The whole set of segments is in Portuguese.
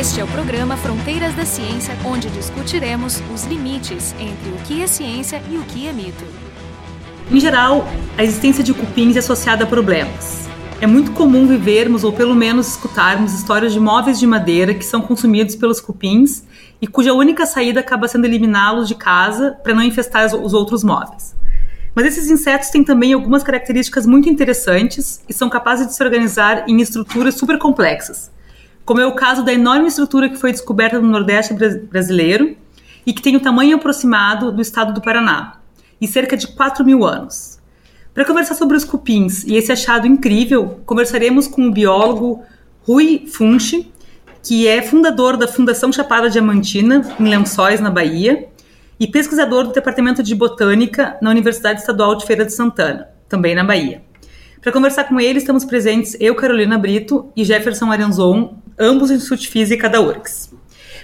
Este é o programa Fronteiras da Ciência, onde discutiremos os limites entre o que é ciência e o que é mito. Em geral, a existência de cupins é associada a problemas. É muito comum vivermos ou pelo menos escutarmos histórias de móveis de madeira que são consumidos pelos cupins e cuja única saída acaba sendo eliminá-los de casa para não infestar os outros móveis. Mas esses insetos têm também algumas características muito interessantes e são capazes de se organizar em estruturas super complexas, como é o caso da enorme estrutura que foi descoberta no Nordeste brasileiro e que tem o tamanho aproximado do estado do Paraná, e cerca de 4 mil anos. Para conversar sobre os cupins e esse achado incrível, conversaremos com o biólogo Rui Funchi, que é fundador da Fundação Chapada Diamantina, em Lençóis, na Bahia, e pesquisador do Departamento de Botânica na Universidade Estadual de Feira de Santana, também na Bahia. Para conversar com ele, estamos presentes eu, Carolina Brito, e Jefferson Arenzon, ambos do Instituto de Física da URGS.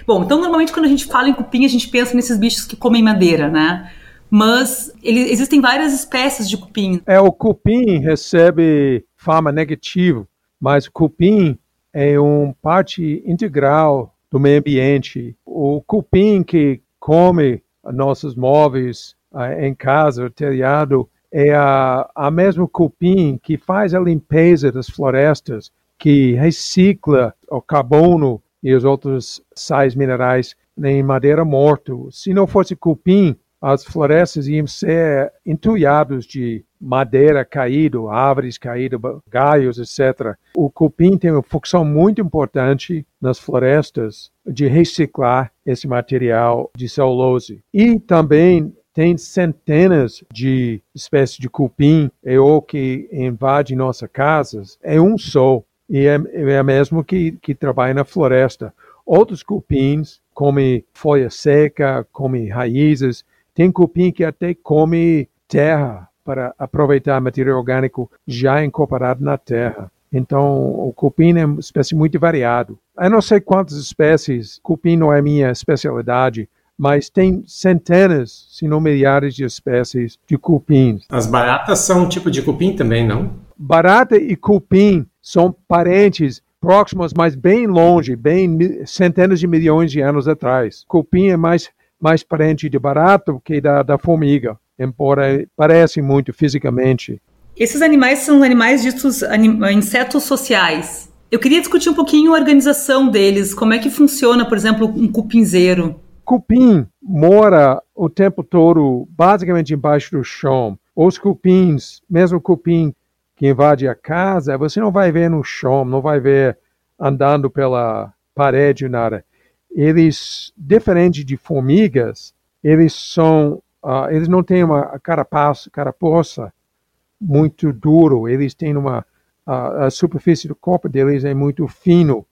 Bom, então normalmente quando a gente fala em cupim, a gente pensa nesses bichos que comem madeira, né? Mas ele, existem várias espécies de cupim. É, o cupim recebe fama negativa, mas o cupim é uma parte integral do meio ambiente. O cupim que come nossos móveis uh, em casa, telhado, é a, a mesma cupim que faz a limpeza das florestas, que recicla o carbono e os outros sais minerais em madeira morta. Se não fosse cupim, as florestas iam ser entulhadas de madeira caída, árvores caídas, galhos, etc. O cupim tem uma função muito importante nas florestas de reciclar esse material de celulose. E também tem centenas de espécies de cupim é o que invade nossas casas. É um só e é, é mesmo que, que trabalha na floresta. Outros cupins comem folha seca, comem raízes. Tem cupim que até come terra para aproveitar material orgânico já incorporado na terra. Então, o cupim é uma espécie muito variado. Eu não sei quantas espécies, cupim não é minha especialidade, mas tem centenas, se não milhares de espécies de cupins. As baratas são um tipo de cupim também, não? Barata e cupim são parentes próximos, mas bem longe, bem centenas de milhões de anos atrás. Cupim é mais, mais parente de barata que da, da formiga embora parecem muito fisicamente. Esses animais são animais ditos anim, insetos sociais. Eu queria discutir um pouquinho a organização deles, como é que funciona, por exemplo, um cupinzeiro. Cupim mora o tempo todo basicamente embaixo do chão. Os cupins, mesmo cupim que invade a casa, você não vai ver no chão, não vai ver andando pela parede, nada. Eles, diferente de formigas, eles são Uh, eles não têm uma carapaça, carapaça muito duro, eles têm uma uh, a superfície do corpo deles é muito fino,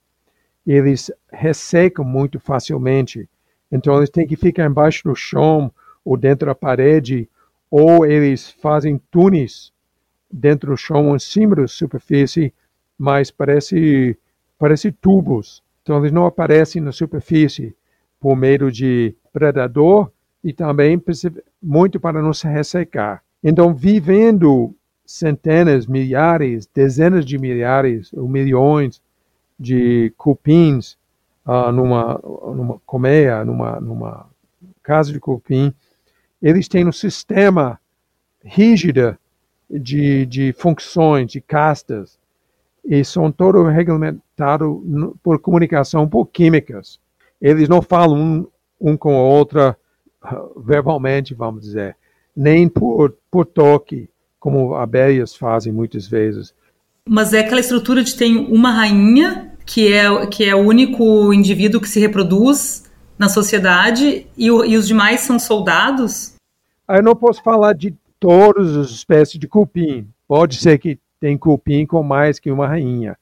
eles ressecam muito facilmente, então eles têm que ficar embaixo do chão ou dentro da parede, ou eles fazem túneis dentro do chão, em cima da superfície, mas parece parece tubos, então eles não aparecem na superfície por medo de predador e também muito para não se ressecar. Então, vivendo centenas, milhares, dezenas de milhares ou milhões de cupins uh, numa, numa colmeia, numa, numa casa de cupim, eles têm um sistema rígido de, de funções, de castas, e são todos regulamentados por comunicação por químicas. Eles não falam um, um com a outra verbalmente, vamos dizer, nem por, por toque, como abelhas fazem muitas vezes. Mas é aquela estrutura de tem uma rainha, que é, que é o único indivíduo que se reproduz na sociedade, e, o, e os demais são soldados? Eu não posso falar de todas as espécies de cupim. Pode ser que tem cupim com mais que uma rainha.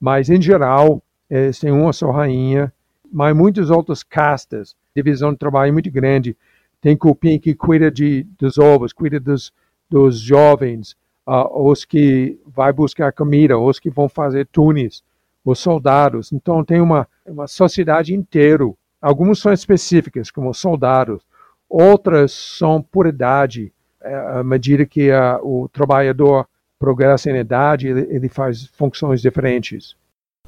Mas, em geral, eles têm uma só rainha, mas muitas outras castas divisão de trabalho muito grande. Tem cupim que cuida de, dos ovos, cuida dos, dos jovens, uh, os que vai buscar comida, os que vão fazer túneis, os soldados. Então tem uma, uma sociedade inteira. Algumas são específicas, como soldados. Outras são por idade. É, à medida que uh, o trabalhador progressa em idade, ele, ele faz funções diferentes.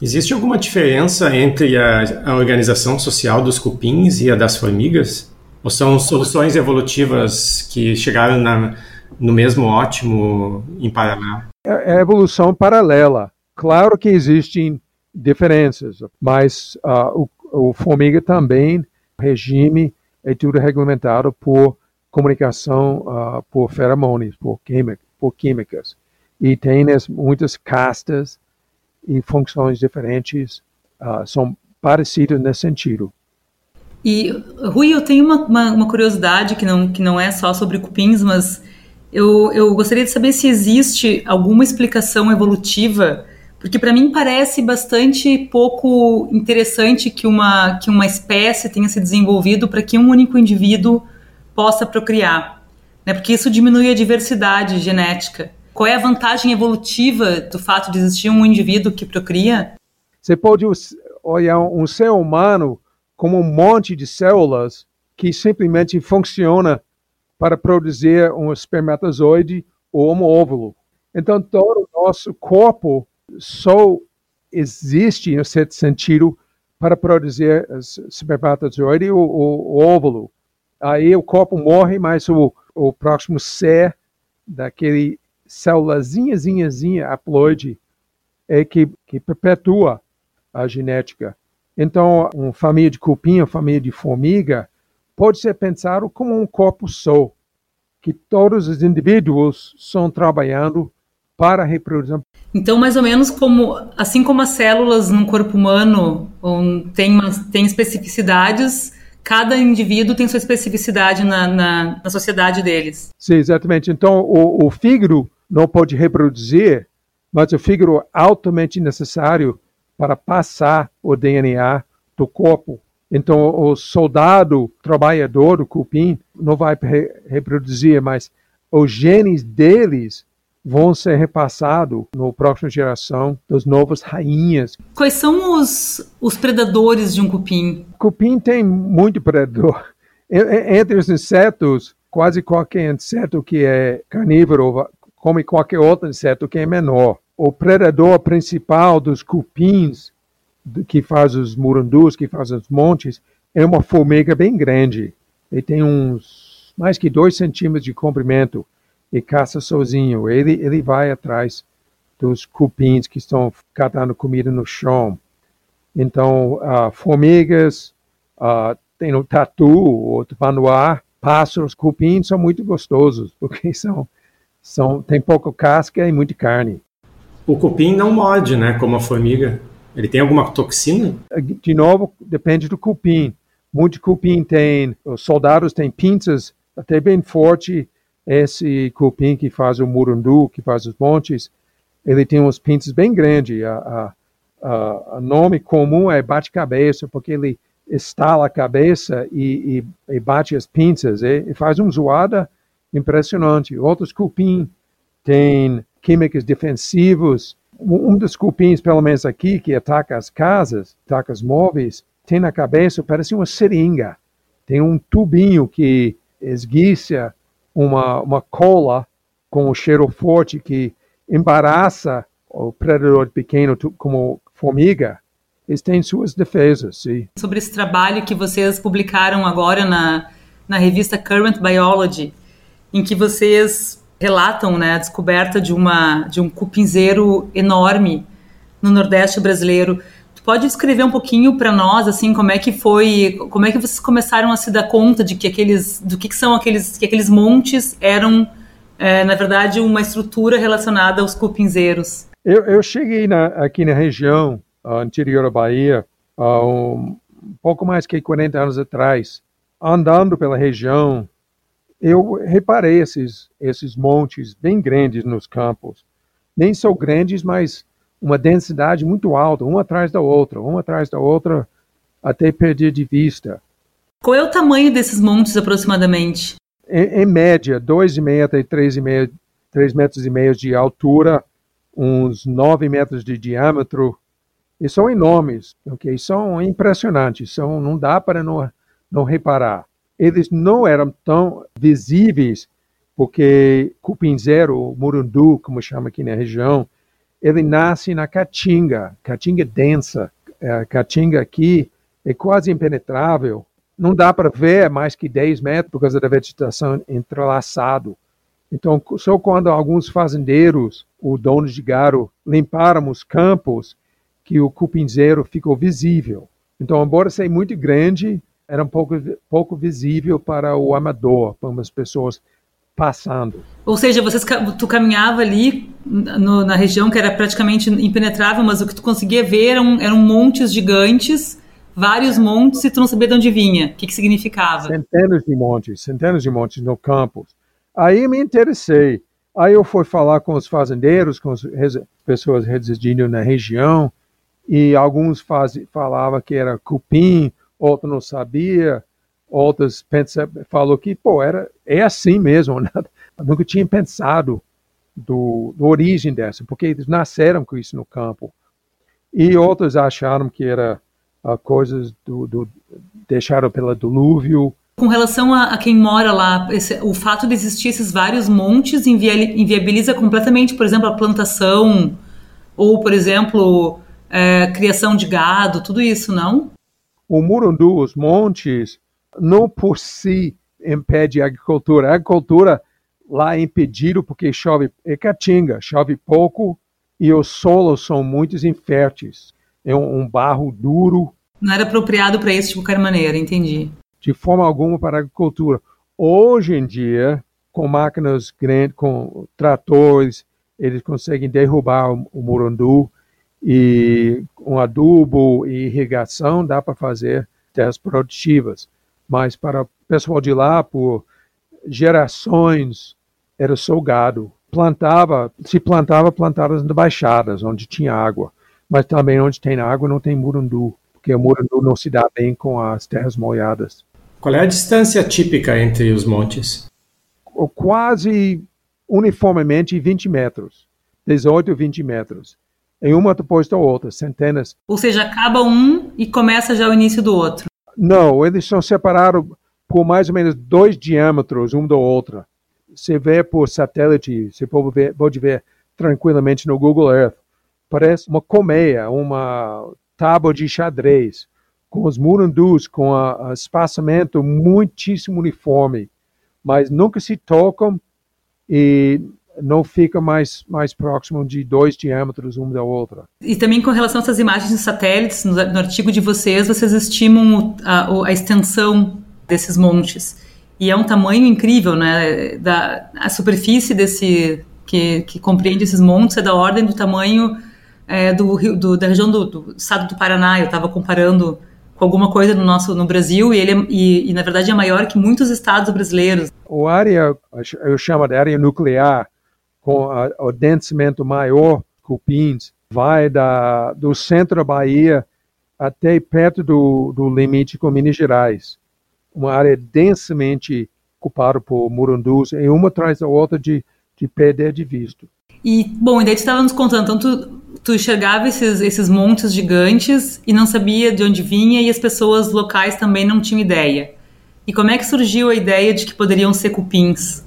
Existe alguma diferença entre a, a organização social dos cupins e a das formigas? Ou são soluções evolutivas que chegaram na, no mesmo ótimo em paralelo? É, é evolução paralela. Claro que existem diferenças, mas uh, o, o formiga também, regime é tudo regulamentado por comunicação uh, por feromonas, por, por químicas. E tem as, muitas castas e funções diferentes, uh, são parecidas nesse sentido. E, Rui, eu tenho uma, uma, uma, curiosidade que não, que não é só sobre cupins, mas eu, eu gostaria de saber se existe alguma explicação evolutiva, porque para mim parece bastante pouco interessante que uma, que uma espécie tenha se desenvolvido para que um único indivíduo possa procriar, né? porque isso diminui a diversidade genética. Qual é a vantagem evolutiva do fato de existir um indivíduo que procria? Você pode olhar um ser humano como um monte de células que simplesmente funciona para produzir um espermatozoide ou um óvulo. Então, todo o nosso corpo só existe, em certo sentido, para produzir espermatozoide ou, ou óvulo. Aí o corpo morre, mas o, o próximo ser daquele célulazinha, haploide, é que, que perpetua a genética. Então, uma família de cupim, uma família de formiga, pode ser pensado como um corpo só, que todos os indivíduos estão trabalhando para a reprodução. Então, mais ou menos como, assim como as células num corpo humano têm, têm especificidades, cada indivíduo tem sua especificidade na, na, na sociedade deles. Sim, exatamente. Então, o, o fígado não pode reproduzir, mas o fígado é altamente necessário para passar o DNA do corpo. Então, o soldado trabalhador do cupim não vai re reproduzir, mas os genes deles vão ser repassados na próxima geração das novas rainhas. Quais são os, os predadores de um cupim? Cupim tem muito predador. Entre os insetos, quase qualquer inseto que é carnívoro come qualquer outro inseto que é menor o predador principal dos cupins, que faz os murundus, que faz os montes, é uma formiga bem grande. Ele tem uns mais que dois centímetros de comprimento e caça sozinho. Ele, ele vai atrás dos cupins que estão catando comida no chão. Então, uh, formigas, uh, tem o tatu, o tupanuá, pássaros, cupins são muito gostosos, porque são, são, tem pouca casca e muita carne. O cupim não morde, né, como a formiga. Ele tem alguma toxina? De novo, depende do cupim. Muito cupim tem, os soldados têm pinças até bem forte. Esse cupim que faz o murundu, que faz os montes, ele tem uns pinças bem grandes. A nome comum é bate-cabeça, porque ele estala a cabeça e, e, e bate as pinças. E, e faz uma zoada impressionante. Outros cupim têm químicos defensivos. Um dos cupins, pelo menos aqui, que ataca as casas, ataca os móveis, tem na cabeça, parece uma seringa. Tem um tubinho que esguiça uma, uma cola com um cheiro forte que embaraça o predador pequeno como formiga. Eles têm suas defesas, sim. Sobre esse trabalho que vocês publicaram agora na, na revista Current Biology, em que vocês relatam né, a descoberta de, uma, de um cupinzeiro enorme no Nordeste brasileiro. Tu pode descrever um pouquinho para nós, assim, como é que foi, como é que vocês começaram a se dar conta de que aqueles, do que, que são aqueles, que aqueles montes eram, é, na verdade, uma estrutura relacionada aos cupinzeiros? Eu, eu cheguei na, aqui na região interior da Bahia uh, um pouco mais que 40 anos atrás, andando pela região, eu reparei esses, esses montes bem grandes nos campos. Nem são grandes, mas uma densidade muito alta, uma atrás da outra, uma atrás da outra, até perder de vista. Qual é o tamanho desses montes aproximadamente? Em, em média, 2,5 até 3,5 3 metros e meio de altura, uns 9 metros de diâmetro, e são enormes, ok? São impressionantes, são, não dá para não, não reparar eles não eram tão visíveis, porque cupinzeiro, murundu, como chama aqui na região, ele nasce na caatinga, caatinga densa. A caatinga aqui é quase impenetrável. Não dá para ver mais que 10 metros por causa da vegetação entrelaçado. Então, só quando alguns fazendeiros, o dono de gado, limparam os campos, que o cupinzeiro ficou visível. Então, embora seja muito grande, era um pouco, pouco visível para o amador, para as pessoas passando. Ou seja, vocês, tu caminhava ali no, na região que era praticamente impenetrável, mas o que tu conseguia ver eram, eram montes gigantes, vários montes, e tu não sabia de onde vinha. O que, que significava? Centenas de montes, centenas de montes no campo. Aí me interessei. Aí eu fui falar com os fazendeiros, com as pessoas residindo na região, e alguns faz, falavam que era cupim, outros não sabia, outros pensa, falou que, pô, era, é assim mesmo. Né? Eu nunca tinha pensado do, do origem dessa, porque eles nasceram com isso no campo. E outros acharam que era uh, coisas do, do deixaram pelo dilúvio, com relação a, a quem mora lá, esse, o fato de existir esses vários montes inviabiliza completamente, por exemplo, a plantação ou, por exemplo, é, criação de gado, tudo isso, não? O Murundu, os montes, não por si impede a agricultura. A agricultura lá é impedido porque chove, é caatinga, chove pouco e os solos são muito inférteis. É um, um barro duro. Não era apropriado para isso de qualquer maneira, entendi de forma alguma para a agricultura. Hoje em dia, com máquinas grandes, com tratores, eles conseguem derrubar o, o e com adubo e irrigação dá para fazer terras produtivas. Mas para o pessoal de lá, por gerações, era só gado. Plantava, se plantava plantadas nas baixadas, onde tinha água. Mas também onde tem água não tem murundu, porque o murundu não se dá bem com as terras molhadas. Qual é a distância típica entre os montes? Quase uniformemente 20 metros, 18, 20 metros. Em uma depois da outra, centenas. Ou seja, acaba um e começa já o início do outro. Não, eles são separados por mais ou menos dois diâmetros um do outro. Você vê por satélite, você pode ver, pode ver tranquilamente no Google Earth. Parece uma colmeia, uma tábua de xadrez com os murundus, com o espaçamento muitíssimo uniforme, mas nunca se tocam e não fica mais, mais próximo de dois diâmetros um da outra. E também com relação a essas imagens de satélites, no, no artigo de vocês, vocês estimam a, a, extensão desses montes. E é um tamanho incrível, né? Da, a superfície desse que, que compreende esses montes é da ordem do tamanho é, do, do, da região do, do estado do Paraná. Eu estava comparando com alguma coisa no nosso no Brasil e ele é, e, e, na verdade é maior que muitos estados brasileiros. O área eu chamo de área nuclear com a, o densamento maior cupins vai da do centro da Bahia até perto do, do limite com Minas Gerais. Uma área densamente ocupada por murundus e uma atrás da outra de, de perder de vista. E, bom, e daí tu estava nos contando, então tu, tu enxergava esses, esses montes gigantes e não sabia de onde vinha e as pessoas locais também não tinham ideia. E como é que surgiu a ideia de que poderiam ser cupins?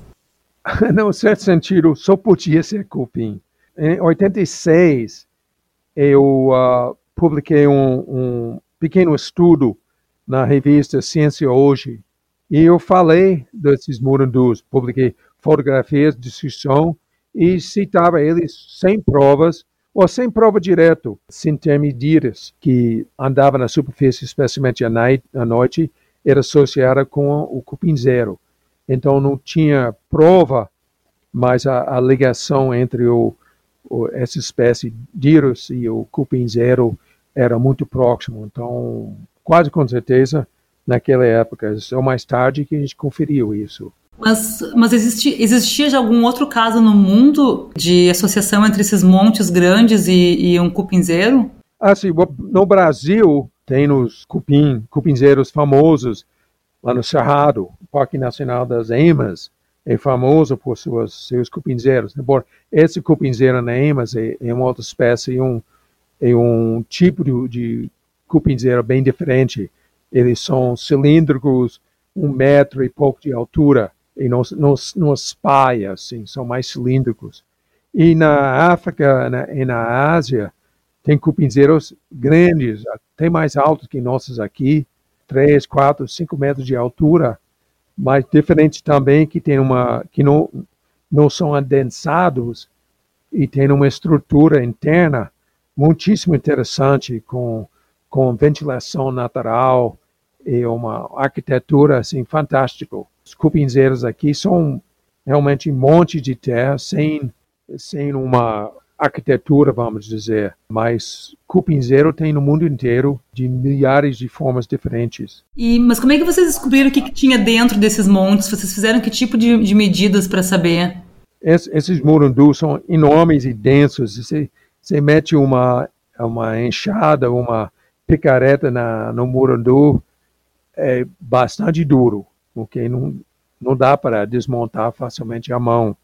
Num certo sentido, só podia ser cupim. Em 86, eu uh, publiquei um, um pequeno estudo na revista Ciência Hoje e eu falei desses murundus, publiquei fotografias, descrição e citava eles sem provas ou sem prova direto, sem ter medidas que andava na superfície, especialmente à noite, era associada com o cupim zero. Então não tinha prova, mas a, a ligação entre o, o, essa espécie Dirus e o cupim zero era muito próximo. Então, quase com certeza, naquela época, só mais tarde que a gente conferiu isso. Mas, mas existe, existia já algum outro caso no mundo de associação entre esses montes grandes e, e um cupinzeiro? Ah, sim. No Brasil, tem os cupim, cupinzeiros famosos, lá no Cerrado, Parque Nacional das Emas, é famoso por suas, seus cupinzeiros. Embora esse cupinzeiro na Emas é, é uma outra espécie, um, é um tipo de, de cupinzeiro bem diferente. Eles são cilíndricos, um metro e pouco de altura, e não, não, não espalha, assim, são mais cilíndricos. E na África na, e na Ásia, tem cupinzeiros grandes, até mais altos que nossos aqui, 3, 4, 5 metros de altura, mas diferentes também que tem uma que não não são adensados e tem uma estrutura interna muitíssimo interessante com com ventilação natural e uma arquitetura assim fantástica. Os cupinzeiros aqui são realmente um monte de terra sem sem uma arquitetura, vamos dizer, mas cupinzeiro tem no mundo inteiro de milhares de formas diferentes. E mas como é que vocês descobriram o que, que tinha dentro desses montes? Vocês fizeram que tipo de, de medidas para saber? Es, esses murundus são enormes e densos. Você, você mete uma uma enxada, uma picareta na, no murundu, é bastante duro, porque não não dá para desmontar facilmente a mão.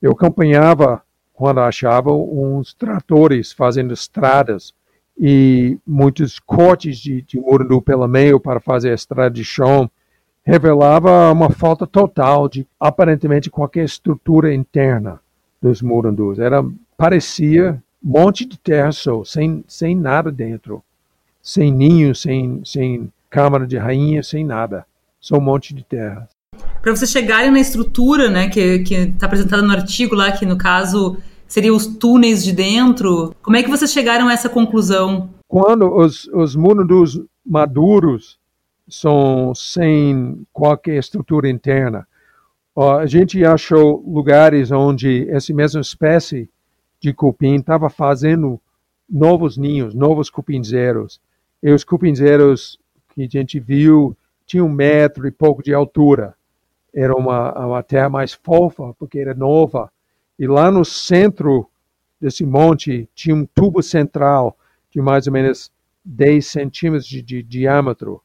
Eu acompanhava quando achava uns tratores fazendo estradas e muitos cortes de, de murundu pelo meio para fazer a estrada de chão, revelava uma falta total de aparentemente qualquer estrutura interna dos murundus. Era parecia um monte de terra só, sem, sem nada dentro, sem ninho, sem, sem câmara de rainha, sem nada, só um monte de terra para vocês chegarem na estrutura, né, que está apresentada no artigo lá, que no caso seriam os túneis de dentro, como é que vocês chegaram a essa conclusão? Quando os, os mundos maduros são sem qualquer estrutura interna, a gente achou lugares onde essa mesma espécie de cupim estava fazendo novos ninhos, novos cupinzeiros. E os cupinzeiros que a gente viu tinham um metro e pouco de altura era uma, uma terra mais fofa, porque era nova. E lá no centro desse monte tinha um tubo central de mais ou menos 10 centímetros de, de diâmetro.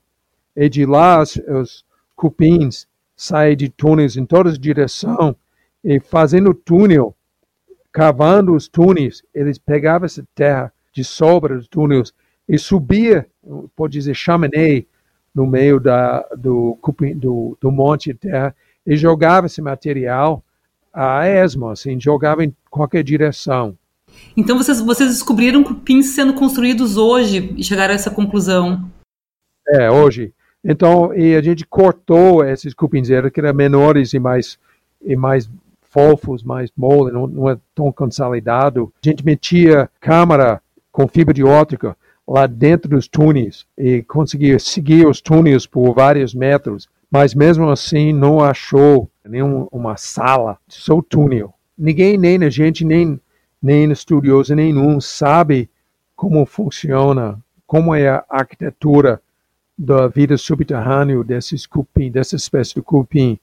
E de lá os, os cupins saem de túneis em todas as direções e fazendo túnel, cavando os túneis, eles pegavam essa terra de sobra dos túneis e subia, pode dizer, chaminé, no meio da, do, do, do monte de terra e jogava esse material a esmo, assim, jogava em qualquer direção. Então vocês, vocês descobriram cupins sendo construídos hoje e chegaram a essa conclusão? É, hoje. Então, e a gente cortou esses cupinzeiros que eram menores e mais, e mais fofos, mais mole, não, não é tão consolidado. A gente metia câmara com fibra de óptica lá dentro dos túneis e conseguia seguir os túneis por vários metros, mas mesmo assim não achou nenhuma sala, só túnel. Ninguém, nem a gente, nem, nem estudioso nenhum sabe como funciona, como é a arquitetura da vida subterrânea desses cupim, dessa espécie de cupim.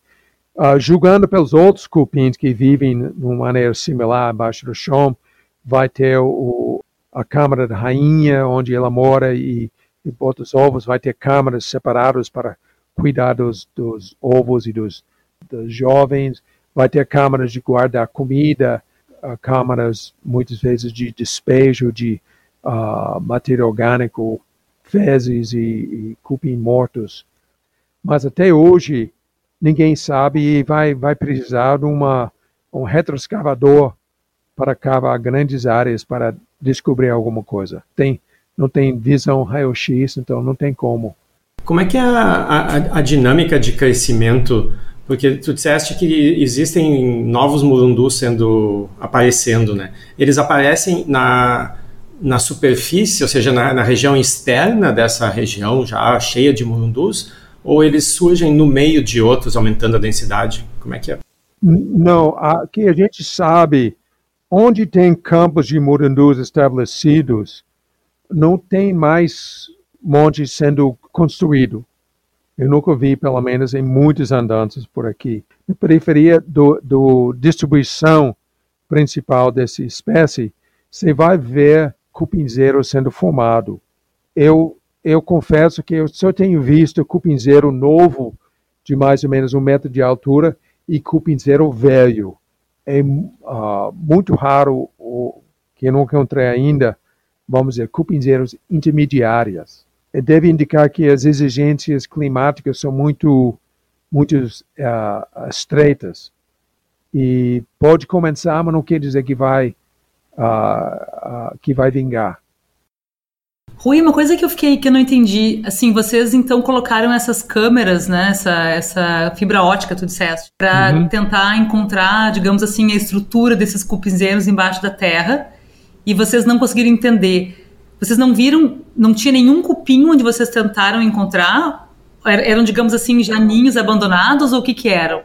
Uh, julgando pelos outros cupins que vivem de uma maneira similar abaixo do chão, vai ter o, a câmara da rainha, onde ela mora e, e bota os ovos, vai ter câmaras separadas para cuidar dos, dos ovos e dos, dos, jovens, vai ter câmaras de guardar comida, uh, câmaras muitas vezes de despejo de uh, material orgânico, fezes e, e cupim mortos. Mas até hoje ninguém sabe e vai, vai precisar de uma, um retroescavador para cavar grandes áreas para descobrir alguma coisa. Tem, não tem visão raio-x, então não tem como. Como é que é a, a, a, dinâmica de crescimento? Porque tu disseste que existem novos murundus sendo aparecendo, né? Eles aparecem na, na superfície, ou seja, na, na região externa dessa região já cheia de murundus, ou eles surgem no meio de outros, aumentando a densidade? Como é que é? Não, que a gente sabe onde tem campos de murundus estabelecidos, não tem mais montes sendo construído. Eu nunca vi, pelo menos em muitos andantes por aqui. Na periferia do, do distribuição principal dessa espécie, você vai ver cupinzeiro sendo formado. Eu, eu confesso que eu só tenho visto cupinzeiro novo de mais ou menos um metro de altura e cupinzeiro velho é uh, muito raro o que eu não encontrei ainda, vamos dizer, cupinzeiros intermediárias. Deve indicar que as exigências climáticas são muito, muito uh, estreitas. e pode começar, mas não quer dizer que vai uh, que vai vingar. Rui, uma coisa que eu fiquei que eu não entendi, assim, vocês então colocaram essas câmeras, né, essa, essa fibra ótica, tu disseste, para uhum. tentar encontrar, digamos assim, a estrutura desses cupinzeiros embaixo da terra, e vocês não conseguiram entender. Vocês não viram, não tinha nenhum cupim onde vocês tentaram encontrar? Eram, digamos assim, janinhos abandonados ou o que que eram?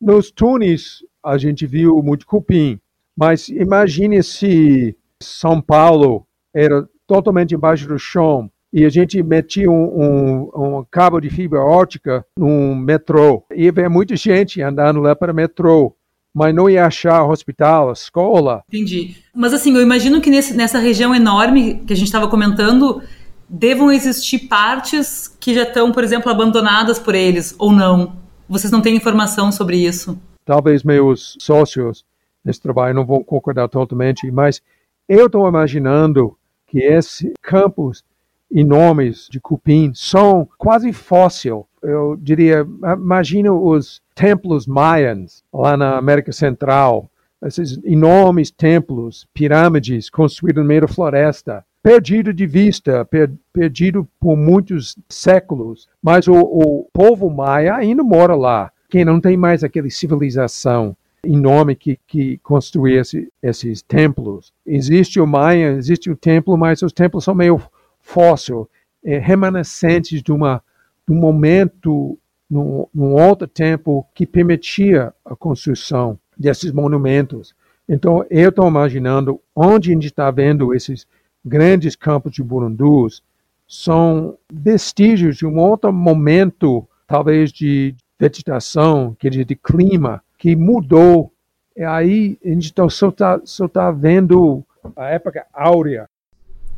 Nos túneis a gente viu muito cupim, mas imagine se São Paulo era totalmente embaixo do chão e a gente metia um, um, um cabo de fibra ótica no metrô. Ia ver muita gente andando lá para o metrô, mas não ia achar hospital, escola. Entendi. Mas assim, eu imagino que nesse, nessa região enorme que a gente estava comentando, devam existir partes que já estão, por exemplo, abandonadas por eles, ou não? Vocês não têm informação sobre isso? Talvez meus sócios nesse trabalho não vão concordar totalmente, mas eu estou imaginando que esses campos enormes de cupim são quase fóssil. Eu diria, imagina os templos maias lá na América Central, esses enormes templos, pirâmides construídos no meio da floresta, perdido de vista, per, perdido por muitos séculos. Mas o, o povo maia ainda mora lá, que não tem mais aquela civilização enorme que, que construiu esse, esses templos. Existe o Maia, existe o templo, mas os templos são meio fóssil, é, remanescentes de, uma, de um momento, num, num outro tempo, que permitia a construção desses monumentos. Então, eu estou imaginando onde a gente está vendo esses grandes campos de burundus são vestígios de um outro momento, talvez de vegetação, quer dizer, de clima, que mudou. E aí a gente tá, só está só tá vendo a época áurea.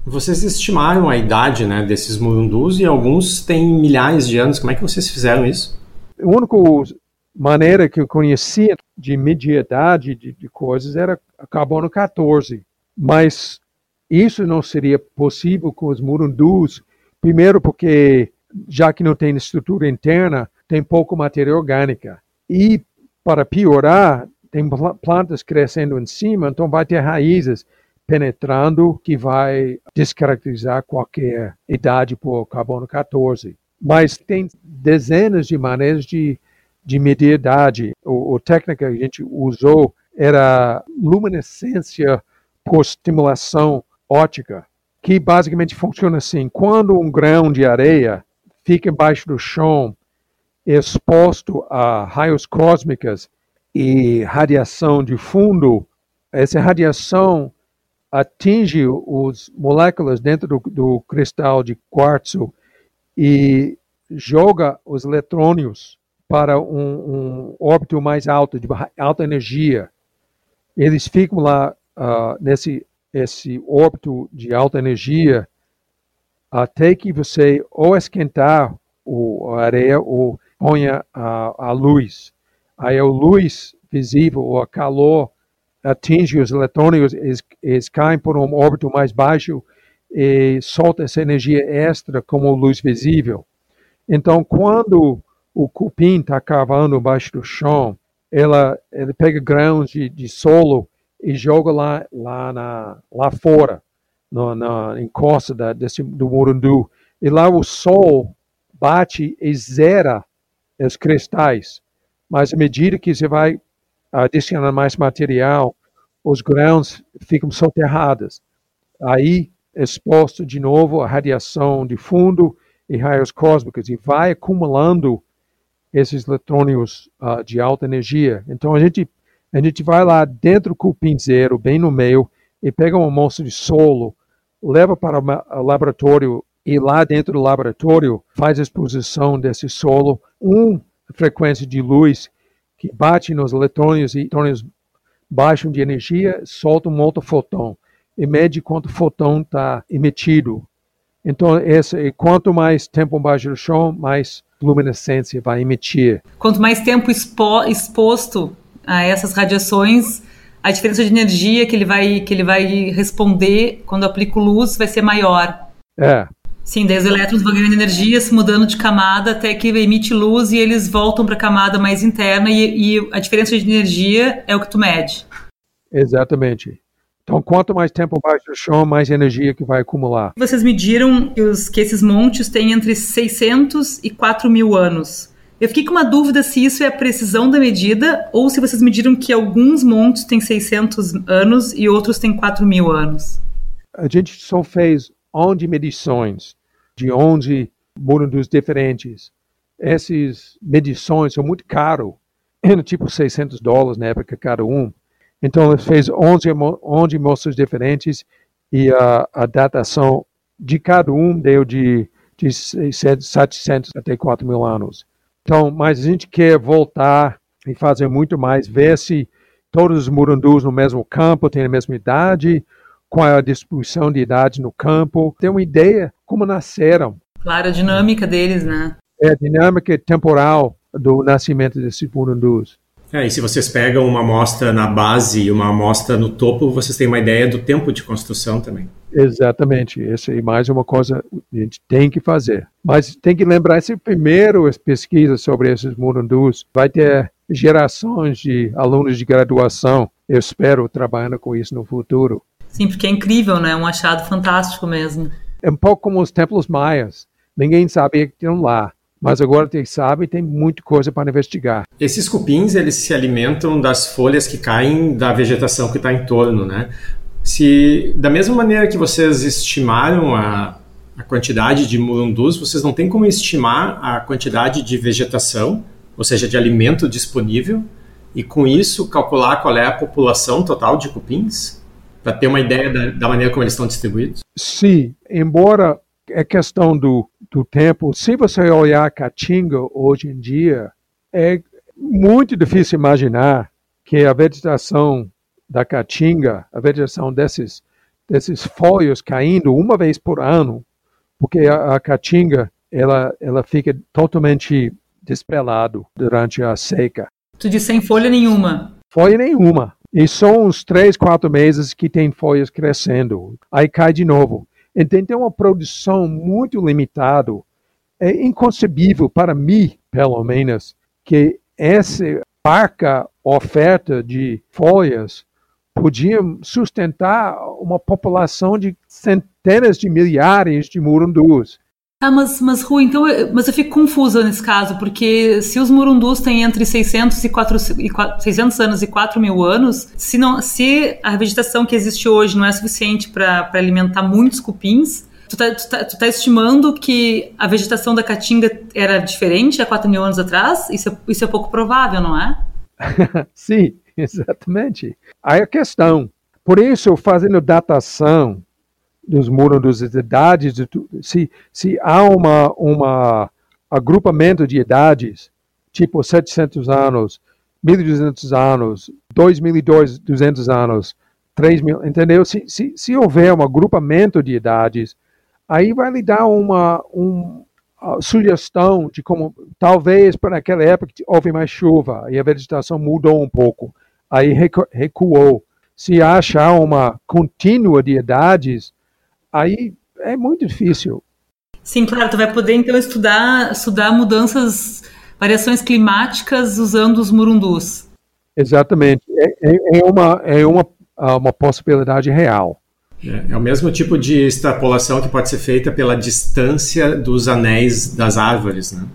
Vocês estimaram a idade né, desses murundus e alguns têm milhares de anos. Como é que vocês fizeram isso? A única maneira que eu conhecia de mediedade de, de coisas era carbono 14. Mas isso não seria possível com os murundus, primeiro porque, já que não tem estrutura interna, tem pouco matéria orgânica. E para piorar, tem plantas crescendo em cima, então vai ter raízes penetrando que vai descaracterizar qualquer idade por carbono 14. Mas tem dezenas de maneiras de, de medir idade. O, a técnica que a gente usou era luminescência por estimulação ótica, que basicamente funciona assim: quando um grão de areia fica embaixo do chão exposto a raios cósmicas e radiação de fundo, essa radiação atinge as moléculas dentro do, do cristal de quartzo e joga os eletrônios para um, um órbito mais alto, de alta energia. Eles ficam lá uh, nesse esse órbito de alta energia até que você ou esquentar o, a areia ou ponha a, a luz. Aí a luz visível, a calor, atinge os eletrônios, eles, eles caem por um órbito mais baixo e solta essa energia extra como luz visível. Então, quando o cupim está cavando embaixo do chão, ela, ele pega grãos de, de solo e joga lá, lá, na, lá fora, no, na encosta da, desse, do Morundu. E lá o sol bate e zera os cristais. Mas à medida que você vai adicionando mais material, os grãos ficam soterrados. Aí, exposto de novo à radiação de fundo e raios cósmicos, e vai acumulando esses eletrônios uh, de alta energia. Então, a gente, a gente vai lá dentro do cupim zero, bem no meio, e pega uma amostra de solo, leva para o laboratório e lá dentro do laboratório faz a exposição desse solo, uma frequência de luz que bate nos eletrônios e eletrônios baixam de energia, solta um outro fotão e mede quanto fotão está emitido. Então, esse, quanto mais tempo embaixo do chão, mais luminescência vai emitir. Quanto mais tempo expo, exposto a essas radiações, a diferença de energia que ele vai, que ele vai responder quando aplica luz vai ser maior. É, Sim, daí os elétrons vão ganhando energia, se mudando de camada até que emite luz e eles voltam para a camada mais interna e, e, a diferença de energia é o que tu mede. Exatamente. Então, quanto mais tempo abaixo do chão, mais energia que vai acumular. Vocês mediram que, os, que esses montes têm entre 600 e 4 mil anos. Eu fiquei com uma dúvida se isso é a precisão da medida ou se vocês mediram que alguns montes têm 600 anos e outros têm 4 mil anos. A gente só fez 11 medições de 11 mundos diferentes. Essas medições são muito caras, tipo 600 dólares na época cada um. Então, ele fez 11, 11 mostras diferentes e a, a datação de cada um deu de, de 700 até 4 mil anos. Então, mas a gente quer voltar e fazer muito mais, ver se todos os murundus no mesmo campo têm a mesma idade, qual é a distribuição de idade no campo, ter uma ideia como nasceram. Claro, a dinâmica deles, né? É a dinâmica temporal do nascimento desses murundus. É, e se vocês pegam uma amostra na base e uma amostra no topo, vocês têm uma ideia do tempo de construção também. Exatamente, essa é mais uma coisa que a gente tem que fazer. Mas tem que lembrar, esse primeiro pesquisa sobre esses murundus vai ter gerações de alunos de graduação, eu espero, trabalhando com isso no futuro. Sim, porque é incrível, né? É um achado fantástico mesmo. É um pouco como os templos maias. Ninguém sabia que tinham lá mas agora tem sabe tem muita coisa para investigar. Esses cupins eles se alimentam das folhas que caem da vegetação que está em torno, né? Se da mesma maneira que vocês estimaram a, a quantidade de murundus, vocês não têm como estimar a quantidade de vegetação, ou seja, de alimento disponível, e com isso calcular qual é a população total de cupins, para ter uma ideia da, da maneira como eles estão distribuídos? Sim, embora é questão do, do tempo. Se você olhar a Caatinga hoje em dia, é muito difícil imaginar que a vegetação da Caatinga, a vegetação desses, desses folhos caindo uma vez por ano, porque a, a Caatinga ela, ela fica totalmente desprelado durante a seca. Tu diz sem folha nenhuma? Folha nenhuma. E são uns três, quatro meses que tem folhas crescendo. Aí cai de novo. Então tem uma produção muito limitada. É inconcebível para mim, pelo menos, que essa parca oferta de folhas podia sustentar uma população de centenas de milhares de murundus. Ah, mas, mas Rui, então, mas eu fico confusa nesse caso, porque se os murundus têm entre 600, e 4, 600 anos e 4 mil anos, se, não, se a vegetação que existe hoje não é suficiente para alimentar muitos cupins, tu tá, tu, tá, tu tá estimando que a vegetação da caatinga era diferente há 4 mil anos atrás? Isso é, isso é pouco provável, não é? Sim, exatamente. Aí a questão, por isso, fazendo datação dos muros das idades, se, se há uma, uma agrupamento de idades, tipo 700 anos, 1.200 anos, 2.200 anos, 3.000, entendeu? Se, se, se houver um agrupamento de idades, aí vai lhe dar uma, uma sugestão de como, talvez para aquela época houve mais chuva e a vegetação mudou um pouco, aí recuou. Se achar uma contínua de idades, aí é muito difícil. Sim, claro, tu vai poder então estudar, estudar mudanças, variações climáticas usando os murundus. Exatamente, é, é, é uma, é uma, uma possibilidade real. É, é, o mesmo tipo de extrapolação que pode ser feita pela distância dos anéis das árvores, né?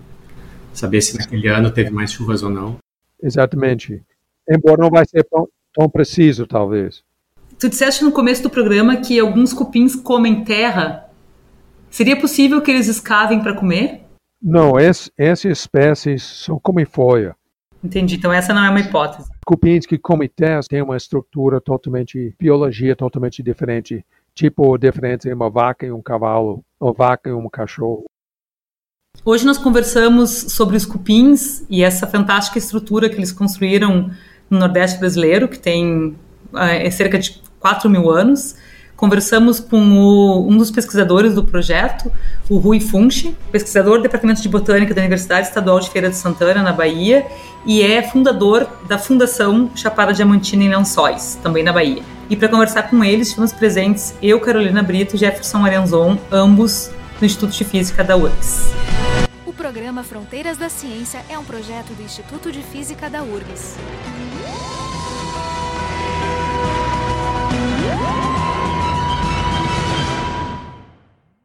Saber se naquele ano teve mais chuvas ou não. Exatamente. Embora não vai ser tão, tão preciso, talvez. Tu disseste no começo do programa que alguns cupins comem terra. Seria possível que eles escavem para comer? Não, essa, essas espécies só comem folha. Entendi, então essa não é uma hipótese. Cupins que comem terra têm uma estrutura totalmente, biologia totalmente diferente. Tipo, diferente entre uma vaca e um cavalo, uma vaca e um cachorro. Hoje nós conversamos sobre os cupins e essa fantástica estrutura que eles construíram no Nordeste brasileiro, que tem é, cerca de 4 mil anos. Conversamos com o, um dos pesquisadores do projeto, o Rui Funchi, pesquisador do Departamento de Botânica da Universidade Estadual de Feira de Santana, na Bahia, e é fundador da Fundação Chapada Diamantina em Lençóis, também na Bahia. E para conversar com eles, estivemos presentes eu, Carolina Brito e Jefferson Arenzon, ambos do Instituto de Física da URGS. O programa Fronteiras da Ciência é um projeto do Instituto de Física da URGS.